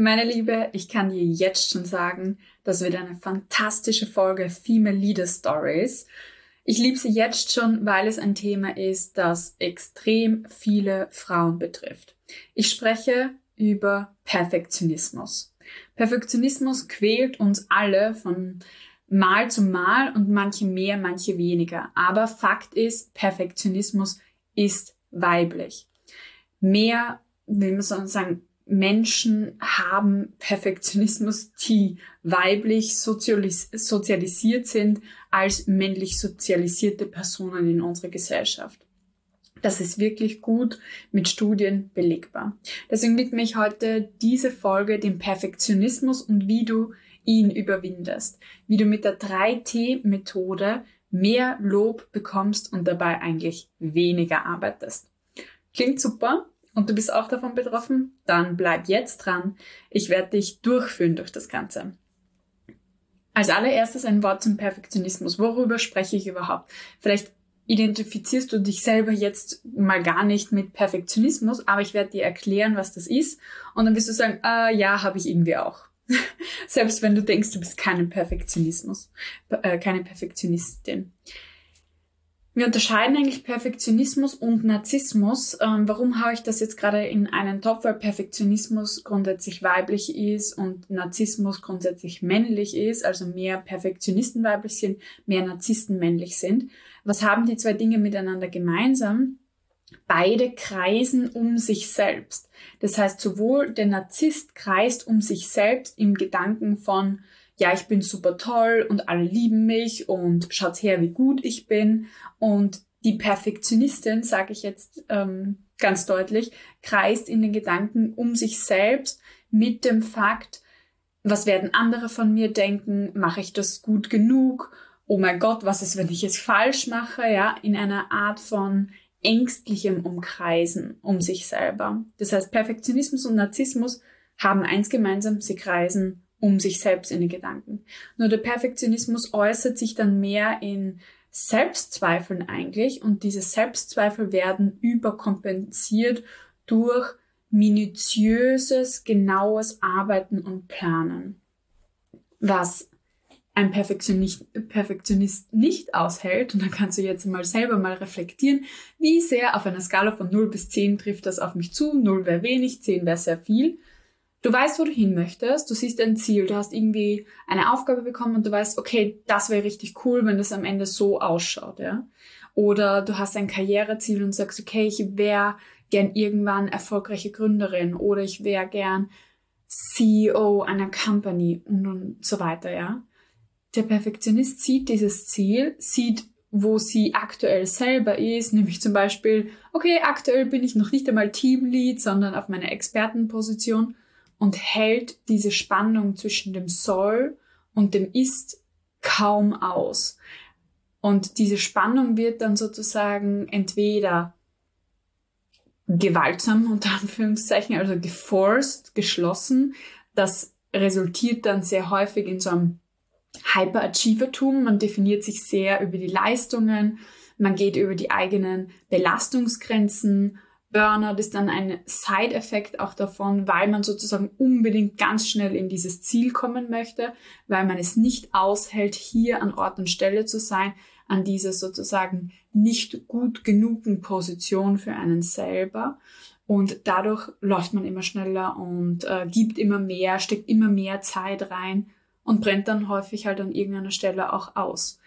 Meine Liebe, ich kann dir jetzt schon sagen, das wird eine fantastische Folge Female Leader Stories. Ich liebe sie jetzt schon, weil es ein Thema ist, das extrem viele Frauen betrifft. Ich spreche über Perfektionismus. Perfektionismus quält uns alle von Mal zu Mal und manche mehr, manche weniger. Aber Fakt ist, Perfektionismus ist weiblich. Mehr, will man sagen, Menschen haben Perfektionismus, die weiblich sozialis sozialisiert sind, als männlich sozialisierte Personen in unserer Gesellschaft. Das ist wirklich gut mit Studien belegbar. Deswegen widme ich heute diese Folge dem Perfektionismus und wie du ihn überwindest. Wie du mit der 3T-Methode mehr Lob bekommst und dabei eigentlich weniger arbeitest. Klingt super? Und du bist auch davon betroffen, dann bleib jetzt dran. Ich werde dich durchführen durch das Ganze. Als allererstes ein Wort zum Perfektionismus. Worüber spreche ich überhaupt? Vielleicht identifizierst du dich selber jetzt mal gar nicht mit Perfektionismus, aber ich werde dir erklären, was das ist. Und dann wirst du sagen, äh, ja, habe ich irgendwie auch. Selbst wenn du denkst, du bist kein Perfektionismus, äh, keine Perfektionistin. Wir unterscheiden eigentlich Perfektionismus und Narzissmus. Ähm, warum haue ich das jetzt gerade in einen Topf? Weil Perfektionismus grundsätzlich weiblich ist und Narzissmus grundsätzlich männlich ist, also mehr Perfektionisten weiblich sind, mehr Narzissten männlich sind. Was haben die zwei Dinge miteinander gemeinsam? Beide kreisen um sich selbst. Das heißt, sowohl der Narzisst kreist um sich selbst im Gedanken von, ja, ich bin super toll und alle lieben mich und schaut her, wie gut ich bin. Und die Perfektionistin, sage ich jetzt ähm, ganz deutlich, kreist in den Gedanken um sich selbst mit dem Fakt, was werden andere von mir denken? Mache ich das gut genug? Oh mein Gott, was ist, wenn ich es falsch mache? Ja, in einer Art von ängstlichem Umkreisen um sich selber. Das heißt, Perfektionismus und Narzissmus haben eins gemeinsam, sie kreisen um sich selbst in den Gedanken. Nur der Perfektionismus äußert sich dann mehr in Selbstzweifeln eigentlich und diese Selbstzweifel werden überkompensiert durch minutiöses, genaues Arbeiten und Planen. Was ein Perfektionist, Perfektionist nicht aushält, und dann kannst du jetzt mal selber mal reflektieren, wie sehr auf einer Skala von 0 bis 10 trifft das auf mich zu. 0 wäre wenig, 10 wäre sehr viel. Du weißt, wo du hin möchtest, du siehst ein Ziel, du hast irgendwie eine Aufgabe bekommen und du weißt, okay, das wäre richtig cool, wenn das am Ende so ausschaut, ja. Oder du hast ein Karriereziel und sagst, okay, ich wäre gern irgendwann erfolgreiche Gründerin oder ich wäre gern CEO einer Company und, und so weiter, ja. Der Perfektionist sieht dieses Ziel, sieht, wo sie aktuell selber ist, nämlich zum Beispiel, okay, aktuell bin ich noch nicht einmal Teamlead, sondern auf meiner Expertenposition und hält diese Spannung zwischen dem Soll und dem Ist kaum aus. Und diese Spannung wird dann sozusagen entweder gewaltsam unter Anführungszeichen, also geforced, geschlossen. Das resultiert dann sehr häufig in so einem Hyperachievertum. Man definiert sich sehr über die Leistungen, man geht über die eigenen Belastungsgrenzen Burnout ist dann ein Side-Effekt auch davon, weil man sozusagen unbedingt ganz schnell in dieses Ziel kommen möchte, weil man es nicht aushält, hier an Ort und Stelle zu sein, an dieser sozusagen nicht gut genugen Position für einen selber. Und dadurch läuft man immer schneller und äh, gibt immer mehr, steckt immer mehr Zeit rein und brennt dann häufig halt an irgendeiner Stelle auch aus.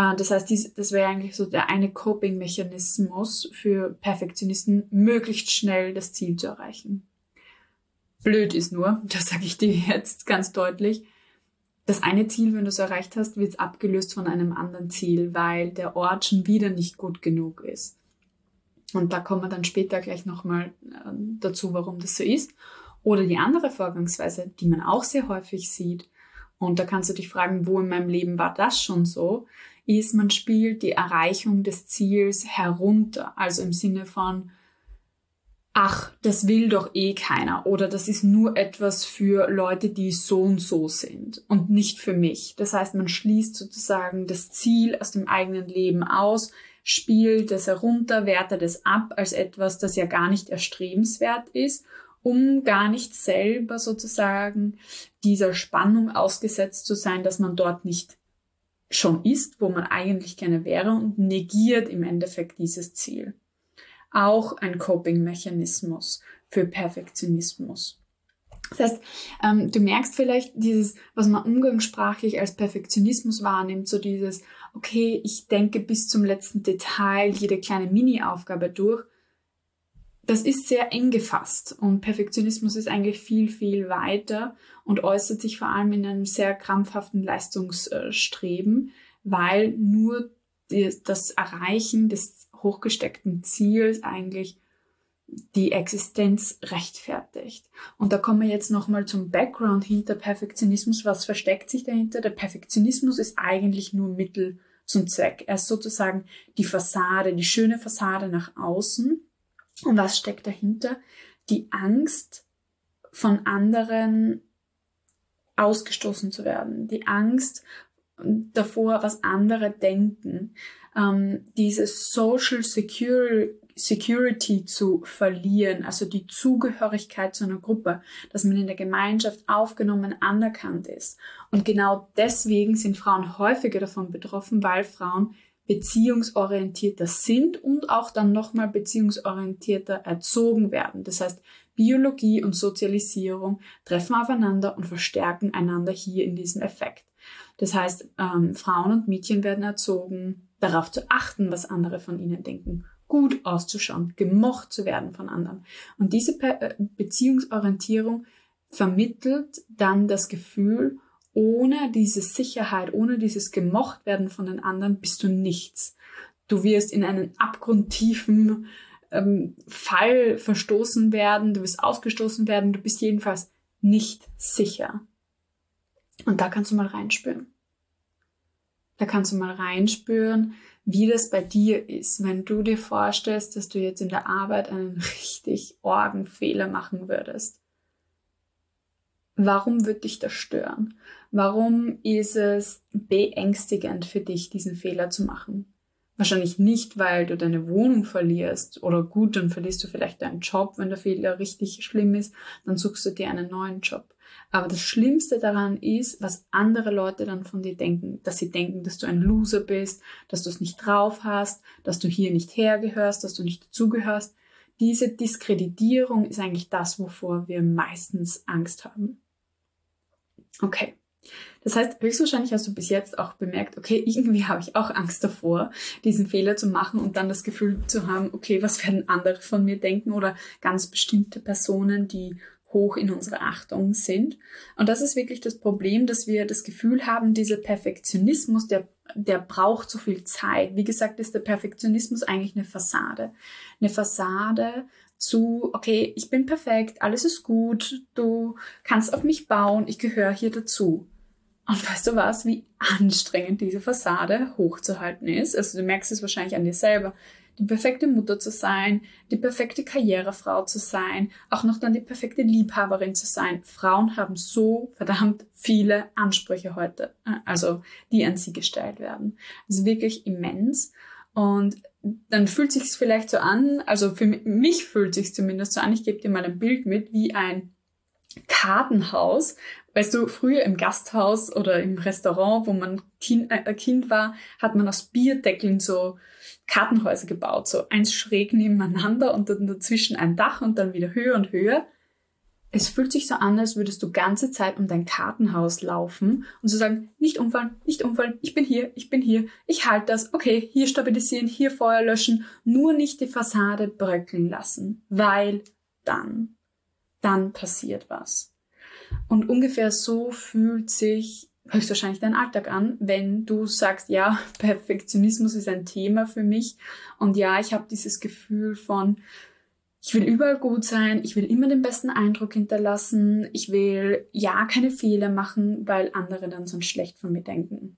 Äh, das heißt, dies, das wäre eigentlich so der eine Coping-Mechanismus für Perfektionisten, möglichst schnell das Ziel zu erreichen. Blöd ist nur, das sage ich dir jetzt ganz deutlich, das eine Ziel, wenn du es erreicht hast, wird abgelöst von einem anderen Ziel, weil der Ort schon wieder nicht gut genug ist. Und da kommen wir dann später gleich nochmal äh, dazu, warum das so ist. Oder die andere Vorgangsweise, die man auch sehr häufig sieht. Und da kannst du dich fragen, wo in meinem Leben war das schon so? Ist, man spielt die Erreichung des Ziels herunter. Also im Sinne von, ach, das will doch eh keiner oder das ist nur etwas für Leute, die so und so sind und nicht für mich. Das heißt, man schließt sozusagen das Ziel aus dem eigenen Leben aus, spielt es herunter, wertet es ab als etwas, das ja gar nicht erstrebenswert ist um gar nicht selber sozusagen dieser Spannung ausgesetzt zu sein, dass man dort nicht schon ist, wo man eigentlich gerne wäre und negiert im Endeffekt dieses Ziel. Auch ein Coping-Mechanismus für Perfektionismus. Das heißt, ähm, du merkst vielleicht dieses, was man umgangssprachlich als Perfektionismus wahrnimmt, so dieses, okay, ich denke bis zum letzten Detail jede kleine Mini-Aufgabe durch. Das ist sehr eng gefasst und Perfektionismus ist eigentlich viel, viel weiter und äußert sich vor allem in einem sehr krampfhaften Leistungsstreben, weil nur das Erreichen des hochgesteckten Ziels eigentlich die Existenz rechtfertigt. Und da kommen wir jetzt nochmal zum Background hinter Perfektionismus. Was versteckt sich dahinter? Der Perfektionismus ist eigentlich nur Mittel zum Zweck. Er ist sozusagen die Fassade, die schöne Fassade nach außen. Und was steckt dahinter? Die Angst von anderen ausgestoßen zu werden. Die Angst davor, was andere denken. Ähm, diese Social Security Security zu verlieren, also die Zugehörigkeit zu einer Gruppe, dass man in der Gemeinschaft aufgenommen, anerkannt ist. Und genau deswegen sind Frauen häufiger davon betroffen, weil Frauen beziehungsorientierter sind und auch dann nochmal beziehungsorientierter erzogen werden. Das heißt, Biologie und Sozialisierung treffen aufeinander und verstärken einander hier in diesem Effekt. Das heißt, ähm, Frauen und Mädchen werden erzogen, darauf zu achten, was andere von ihnen denken gut auszuschauen, gemocht zu werden von anderen. Und diese äh, Beziehungsorientierung vermittelt dann das Gefühl, ohne diese Sicherheit, ohne dieses gemocht werden von den anderen bist du nichts. Du wirst in einen abgrundtiefen ähm, Fall verstoßen werden, du wirst ausgestoßen werden, du bist jedenfalls nicht sicher. Und da kannst du mal reinspüren. Da kannst du mal reinspüren, wie das bei dir ist, wenn du dir vorstellst, dass du jetzt in der Arbeit einen richtig Orgenfehler machen würdest. Warum wird dich das stören? Warum ist es beängstigend für dich, diesen Fehler zu machen? Wahrscheinlich nicht, weil du deine Wohnung verlierst oder gut, dann verlierst du vielleicht deinen Job, wenn der Fehler richtig schlimm ist, dann suchst du dir einen neuen Job. Aber das Schlimmste daran ist, was andere Leute dann von dir denken. Dass sie denken, dass du ein Loser bist, dass du es nicht drauf hast, dass du hier nicht hergehörst, dass du nicht dazugehörst. Diese Diskreditierung ist eigentlich das, wovor wir meistens Angst haben. Okay. Das heißt, höchstwahrscheinlich hast du bis jetzt auch bemerkt, okay, irgendwie habe ich auch Angst davor, diesen Fehler zu machen und dann das Gefühl zu haben, okay, was werden andere von mir denken oder ganz bestimmte Personen, die hoch in unserer Achtung sind. Und das ist wirklich das Problem, dass wir das Gefühl haben, dieser Perfektionismus, der, der braucht so viel Zeit. Wie gesagt, ist der Perfektionismus eigentlich eine Fassade. Eine Fassade zu, okay, ich bin perfekt, alles ist gut, du kannst auf mich bauen, ich gehöre hier dazu. Und weißt du was, wie anstrengend diese Fassade hochzuhalten ist? Also du merkst es wahrscheinlich an dir selber die perfekte Mutter zu sein, die perfekte Karrierefrau zu sein, auch noch dann die perfekte Liebhaberin zu sein. Frauen haben so verdammt viele Ansprüche heute, äh, also die an sie gestellt werden. Das ist wirklich immens. Und dann fühlt sich vielleicht so an, also für mich fühlt sich zumindest so an, ich gebe dir mal ein Bild mit, wie ein Kartenhaus. Weißt du, früher im Gasthaus oder im Restaurant, wo man kind, äh, Kind war, hat man aus Bierdeckeln so Kartenhäuser gebaut, so eins schräg nebeneinander und dann dazwischen ein Dach und dann wieder höher und höher. Es fühlt sich so an, als würdest du ganze Zeit um dein Kartenhaus laufen und zu so sagen, nicht umfallen, nicht umfallen, ich bin hier, ich bin hier, ich halte das, okay, hier stabilisieren, hier Feuer löschen, nur nicht die Fassade bröckeln lassen, weil dann, dann passiert was. Und ungefähr so fühlt sich höchstwahrscheinlich deinen Alltag an, wenn du sagst, ja, Perfektionismus ist ein Thema für mich und ja, ich habe dieses Gefühl von, ich will überall gut sein, ich will immer den besten Eindruck hinterlassen, ich will ja keine Fehler machen, weil andere dann sonst schlecht von mir denken.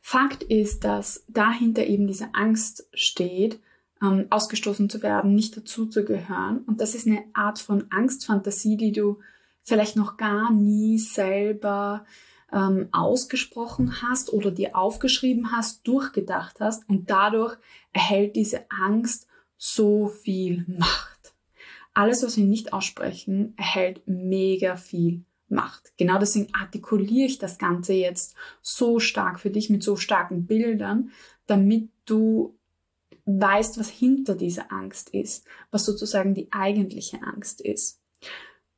Fakt ist, dass dahinter eben diese Angst steht, ähm, ausgestoßen zu werden, nicht dazu zu gehören. Und das ist eine Art von Angstfantasie, die du vielleicht noch gar nie selber ähm, ausgesprochen hast oder dir aufgeschrieben hast, durchgedacht hast und dadurch erhält diese Angst so viel Macht. alles, was wir nicht aussprechen, erhält mega viel Macht. Genau deswegen artikuliere ich das Ganze jetzt so stark für dich mit so starken Bildern, damit du weißt, was hinter dieser Angst ist, was sozusagen die eigentliche Angst ist.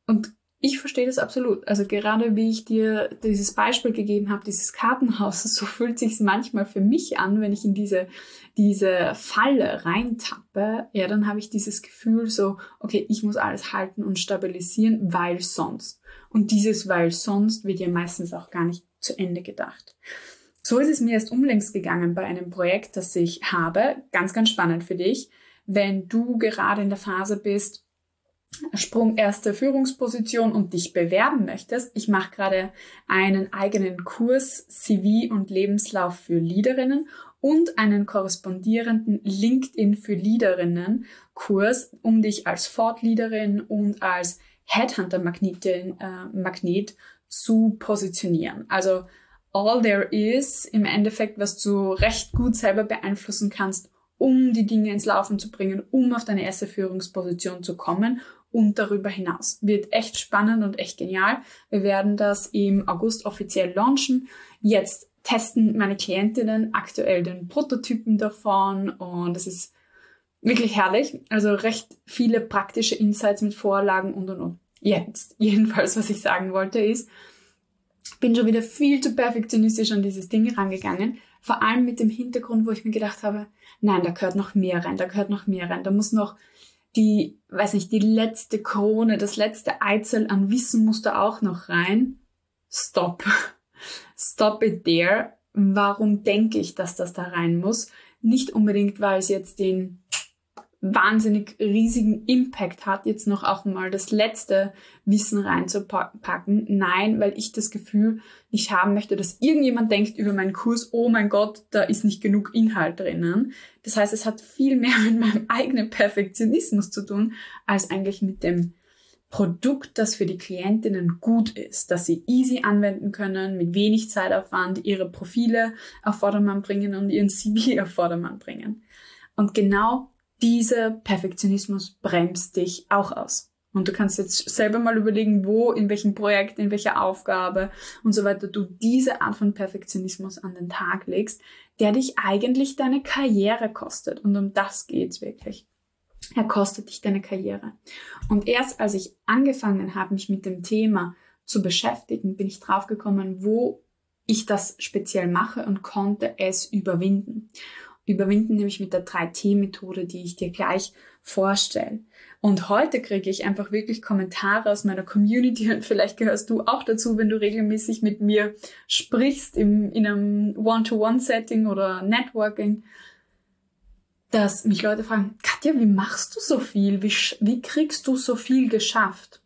Und ich verstehe das absolut. Also gerade wie ich dir dieses Beispiel gegeben habe, dieses Kartenhaus, so fühlt sich manchmal für mich an, wenn ich in diese, diese Falle reintappe. Ja, dann habe ich dieses Gefühl so, okay, ich muss alles halten und stabilisieren, weil sonst. Und dieses weil sonst wird ja meistens auch gar nicht zu Ende gedacht. So ist es mir erst umlängst gegangen bei einem Projekt, das ich habe. Ganz, ganz spannend für dich. Wenn du gerade in der Phase bist, Sprung erste Führungsposition und dich bewerben möchtest. Ich mache gerade einen eigenen Kurs CV und Lebenslauf für Leaderinnen und einen korrespondierenden LinkedIn für Leaderinnen Kurs, um dich als Fortleaderin und als Headhunter-Magnetin äh, Magnet zu positionieren. Also all there is im Endeffekt, was du recht gut selber beeinflussen kannst, um die Dinge ins Laufen zu bringen, um auf deine erste Führungsposition zu kommen und darüber hinaus. Wird echt spannend und echt genial. Wir werden das im August offiziell launchen. Jetzt testen meine Klientinnen aktuell den Prototypen davon und es ist wirklich herrlich. Also recht viele praktische Insights mit Vorlagen und und und. Jetzt, jedenfalls, was ich sagen wollte, ist, bin schon wieder viel zu perfektionistisch an dieses Ding rangegangen. Vor allem mit dem Hintergrund, wo ich mir gedacht habe, nein, da gehört noch mehr rein, da gehört noch mehr rein, da muss noch die, weiß nicht, die letzte Krone, das letzte Eizel an Wissen muss da auch noch rein. Stop. Stop it there. Warum denke ich, dass das da rein muss? Nicht unbedingt, weil es jetzt den wahnsinnig riesigen Impact hat, jetzt noch auch mal das letzte Wissen reinzupacken. Nein, weil ich das Gefühl nicht haben möchte, dass irgendjemand denkt über meinen Kurs, oh mein Gott, da ist nicht genug Inhalt drinnen. Das heißt, es hat viel mehr mit meinem eigenen Perfektionismus zu tun, als eigentlich mit dem Produkt, das für die Klientinnen gut ist, dass sie easy anwenden können, mit wenig Zeitaufwand ihre Profile auf Vordermann bringen und ihren CV auf Vordermann bringen. Und genau dieser Perfektionismus bremst dich auch aus. Und du kannst jetzt selber mal überlegen, wo, in welchem Projekt, in welcher Aufgabe und so weiter du diese Art von Perfektionismus an den Tag legst, der dich eigentlich deine Karriere kostet. Und um das geht's wirklich. Er kostet dich deine Karriere. Und erst als ich angefangen habe, mich mit dem Thema zu beschäftigen, bin ich draufgekommen, wo ich das speziell mache und konnte es überwinden überwinden, nämlich mit der 3T-Methode, die ich dir gleich vorstelle. Und heute kriege ich einfach wirklich Kommentare aus meiner Community und vielleicht gehörst du auch dazu, wenn du regelmäßig mit mir sprichst im, in einem One-to-One-Setting oder Networking, dass mich Leute fragen, Katja, wie machst du so viel? Wie, wie kriegst du so viel geschafft?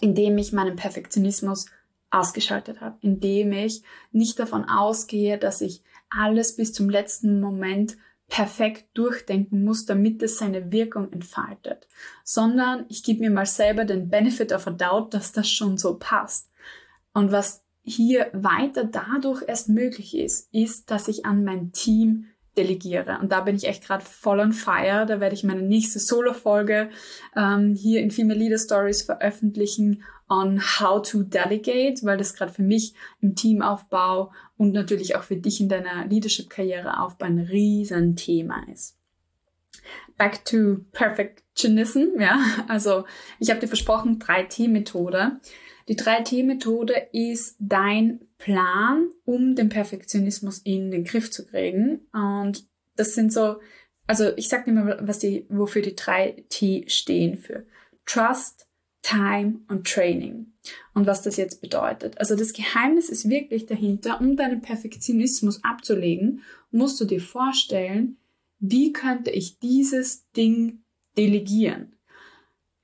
Indem ich meinen Perfektionismus ausgeschaltet habe, indem ich nicht davon ausgehe, dass ich alles bis zum letzten Moment perfekt durchdenken muss, damit es seine Wirkung entfaltet, sondern ich gebe mir mal selber den Benefit of a doubt, dass das schon so passt. Und was hier weiter dadurch erst möglich ist, ist, dass ich an mein Team delegiere. Und da bin ich echt gerade voll on fire. Da werde ich meine nächste Solo-Folge ähm, hier in Female Leader Stories veröffentlichen on how to delegate, weil das gerade für mich im Teamaufbau und natürlich auch für dich in deiner Leadership-Karriere-Aufbau ein Riesenthema ist. Back to Perfectionism, ja. Also ich habe dir versprochen, 3T-Methode. Die 3T-Methode ist dein Plan, um den Perfektionismus in den Griff zu kriegen. Und das sind so, also ich sag dir mal, was die, wofür die 3T stehen für. Trust, Time und Training. Und was das jetzt bedeutet. Also das Geheimnis ist wirklich dahinter, um deinen Perfektionismus abzulegen, musst du dir vorstellen, wie könnte ich dieses Ding delegieren?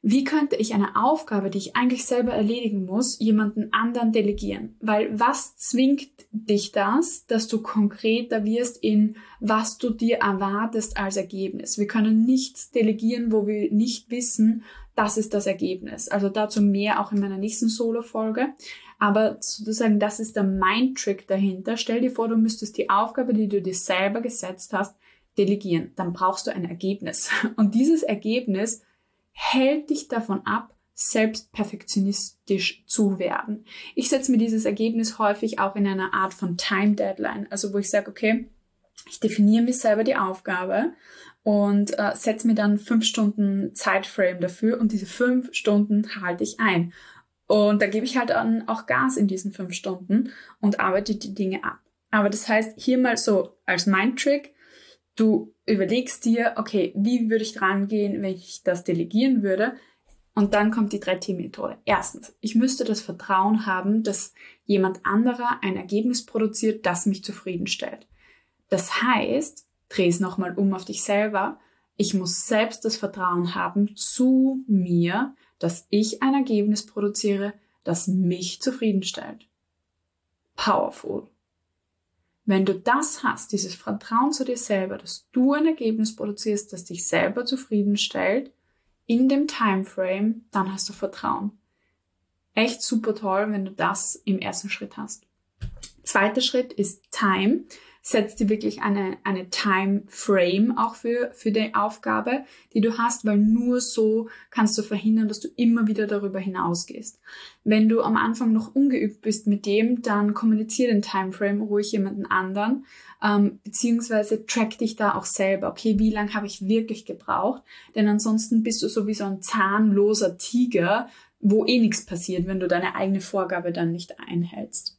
Wie könnte ich eine Aufgabe, die ich eigentlich selber erledigen muss, jemanden anderen delegieren? Weil was zwingt dich das, dass du konkreter wirst in, was du dir erwartest als Ergebnis? Wir können nichts delegieren, wo wir nicht wissen, das ist das Ergebnis. Also dazu mehr auch in meiner nächsten Solo-Folge. Aber sozusagen, das ist der Mind-Trick dahinter. Stell dir vor, du müsstest die Aufgabe, die du dir selber gesetzt hast, delegieren. Dann brauchst du ein Ergebnis. Und dieses Ergebnis hält dich davon ab, selbst perfektionistisch zu werden. Ich setze mir dieses Ergebnis häufig auch in einer Art von Time Deadline, also wo ich sage, okay, ich definiere mir selber die Aufgabe und äh, setze mir dann fünf Stunden Zeitframe dafür und diese fünf Stunden halte ich ein. Und da gebe ich halt dann auch Gas in diesen fünf Stunden und arbeite die Dinge ab. Aber das heißt, hier mal so als Mind-Trick, du überlegst dir, okay, wie würde ich dran gehen, wenn ich das delegieren würde? Und dann kommt die 3T-Methode. Erstens, ich müsste das Vertrauen haben, dass jemand anderer ein Ergebnis produziert, das mich zufriedenstellt. Das heißt, dreh es nochmal um auf dich selber. Ich muss selbst das Vertrauen haben zu mir, dass ich ein Ergebnis produziere, das mich zufriedenstellt. Powerful. Wenn du das hast, dieses Vertrauen zu dir selber, dass du ein Ergebnis produzierst, das dich selber zufriedenstellt, in dem Timeframe, dann hast du Vertrauen. Echt super toll, wenn du das im ersten Schritt hast. Zweiter Schritt ist Time setz dir wirklich eine, eine Time Frame auch für, für die Aufgabe, die du hast, weil nur so kannst du verhindern, dass du immer wieder darüber hinausgehst. Wenn du am Anfang noch ungeübt bist mit dem, dann kommuniziere den Timeframe ruhig jemanden anderen, ähm, beziehungsweise track dich da auch selber. Okay, wie lange habe ich wirklich gebraucht? Denn ansonsten bist du sowieso ein zahnloser Tiger, wo eh nichts passiert, wenn du deine eigene Vorgabe dann nicht einhältst.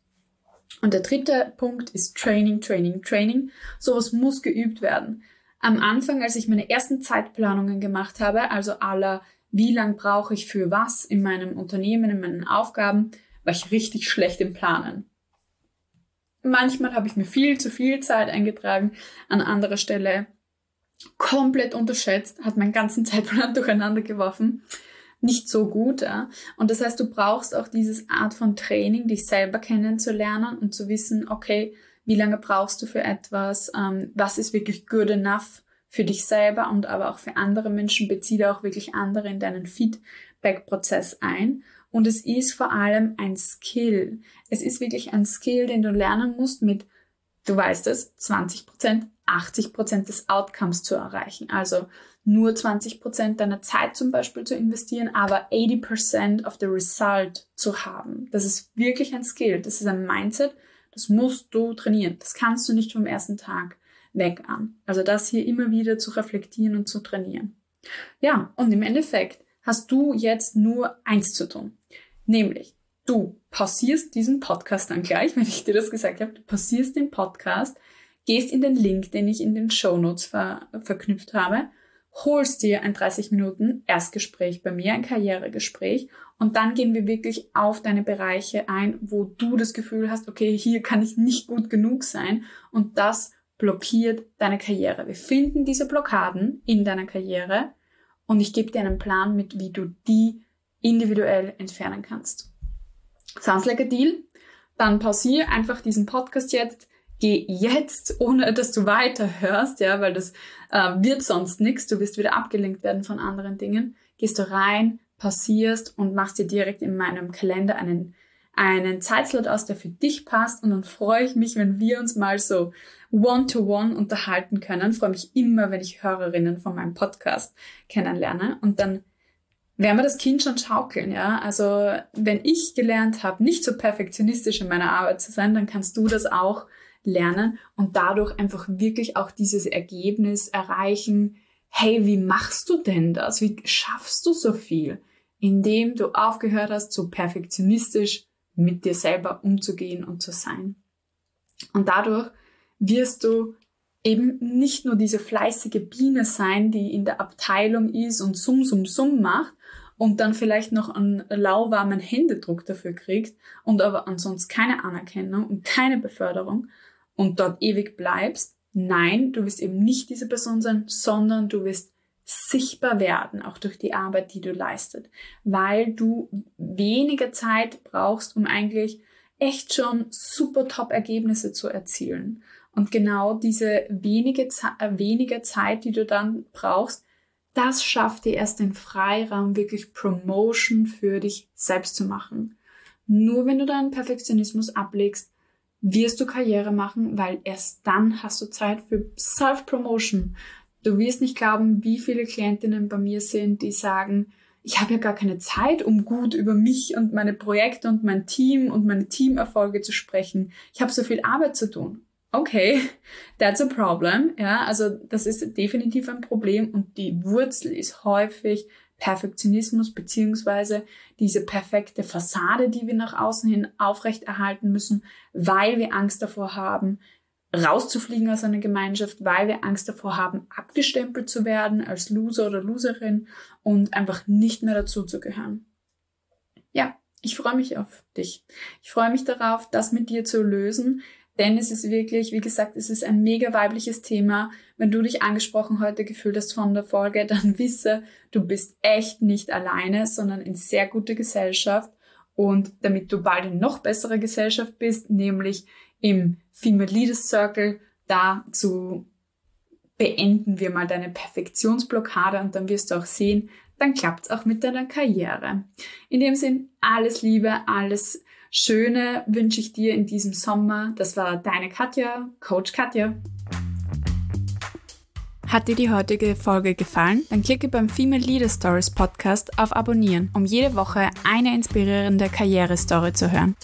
Und der dritte Punkt ist Training, Training, Training. Sowas muss geübt werden. Am Anfang, als ich meine ersten Zeitplanungen gemacht habe, also aller, wie lang brauche ich für was in meinem Unternehmen, in meinen Aufgaben, war ich richtig schlecht im Planen. Manchmal habe ich mir viel zu viel Zeit eingetragen, an anderer Stelle komplett unterschätzt, hat meinen ganzen Zeitplan durcheinander geworfen nicht so gut. Ja? Und das heißt, du brauchst auch dieses Art von Training, dich selber kennenzulernen und zu wissen, okay, wie lange brauchst du für etwas, ähm, was ist wirklich good enough für dich selber und aber auch für andere Menschen, beziehe auch wirklich andere in deinen Feedback-Prozess ein. Und es ist vor allem ein Skill. Es ist wirklich ein Skill, den du lernen musst mit, du weißt es, 20 Prozent, 80 Prozent des Outcomes zu erreichen. Also nur 20% deiner Zeit zum Beispiel zu investieren, aber 80% of the result zu haben. Das ist wirklich ein Skill. Das ist ein Mindset. Das musst du trainieren. Das kannst du nicht vom ersten Tag weg an. Also das hier immer wieder zu reflektieren und zu trainieren. Ja, und im Endeffekt hast du jetzt nur eins zu tun. Nämlich, du pausierst diesen Podcast dann gleich, wenn ich dir das gesagt habe, du pausierst den Podcast, gehst in den Link, den ich in den Show Notes ver verknüpft habe holst dir ein 30 Minuten Erstgespräch bei mir, ein Karrieregespräch und dann gehen wir wirklich auf deine Bereiche ein, wo du das Gefühl hast, okay, hier kann ich nicht gut genug sein und das blockiert deine Karriere. Wir finden diese Blockaden in deiner Karriere und ich gebe dir einen Plan mit, wie du die individuell entfernen kannst. Sounds like a deal? Dann pausiere einfach diesen Podcast jetzt, geh jetzt, ohne dass du weiterhörst, ja, weil das äh, wird sonst nichts, du wirst wieder abgelenkt werden von anderen Dingen, gehst du rein, passierst und machst dir direkt in meinem Kalender einen, einen Zeitslot aus, der für dich passt und dann freue ich mich, wenn wir uns mal so one-to-one -one unterhalten können. Freue mich immer, wenn ich Hörerinnen von meinem Podcast kennenlerne und dann werden wir das Kind schon schaukeln, ja. Also wenn ich gelernt habe, nicht so perfektionistisch in meiner Arbeit zu sein, dann kannst du das auch lernen und dadurch einfach wirklich auch dieses Ergebnis erreichen, hey, wie machst du denn das? Wie schaffst du so viel? Indem du aufgehört hast, so perfektionistisch mit dir selber umzugehen und zu sein. Und dadurch wirst du eben nicht nur diese fleißige Biene sein, die in der Abteilung ist und summ, summ, summ macht und dann vielleicht noch einen lauwarmen Händedruck dafür kriegt und aber ansonsten keine Anerkennung und keine Beförderung, und dort ewig bleibst. Nein, du wirst eben nicht diese Person sein, sondern du wirst sichtbar werden, auch durch die Arbeit, die du leistet, weil du weniger Zeit brauchst, um eigentlich echt schon super Top-Ergebnisse zu erzielen. Und genau diese wenige, äh, wenige Zeit, die du dann brauchst, das schafft dir erst den Freiraum, wirklich Promotion für dich selbst zu machen. Nur wenn du deinen Perfektionismus ablegst, wirst du Karriere machen, weil erst dann hast du Zeit für Self-Promotion. Du wirst nicht glauben, wie viele Klientinnen bei mir sind, die sagen, ich habe ja gar keine Zeit, um gut über mich und meine Projekte und mein Team und meine Teamerfolge zu sprechen. Ich habe so viel Arbeit zu tun. Okay, that's a problem. Ja, also das ist definitiv ein Problem und die Wurzel ist häufig Perfektionismus beziehungsweise diese perfekte Fassade, die wir nach außen hin aufrechterhalten müssen, weil wir Angst davor haben, rauszufliegen aus einer Gemeinschaft, weil wir Angst davor haben, abgestempelt zu werden als Loser oder Loserin und einfach nicht mehr dazu zu gehören. Ja, ich freue mich auf dich. Ich freue mich darauf, das mit dir zu lösen, denn es ist wirklich, wie gesagt, es ist ein mega weibliches Thema. Wenn du dich angesprochen heute gefühlt hast von der Folge, dann wisse, du bist echt nicht alleine, sondern in sehr guter Gesellschaft. Und damit du bald in noch bessere Gesellschaft bist, nämlich im Female Leaders Circle, da zu beenden wir mal deine Perfektionsblockade und dann wirst du auch sehen, dann klappt es auch mit deiner Karriere. In dem Sinn, alles Liebe, alles Schöne wünsche ich dir in diesem Sommer. Das war deine Katja, Coach Katja. Hat dir die heutige Folge gefallen? Dann klicke beim Female Leader Stories Podcast auf Abonnieren, um jede Woche eine inspirierende Karrierestory zu hören.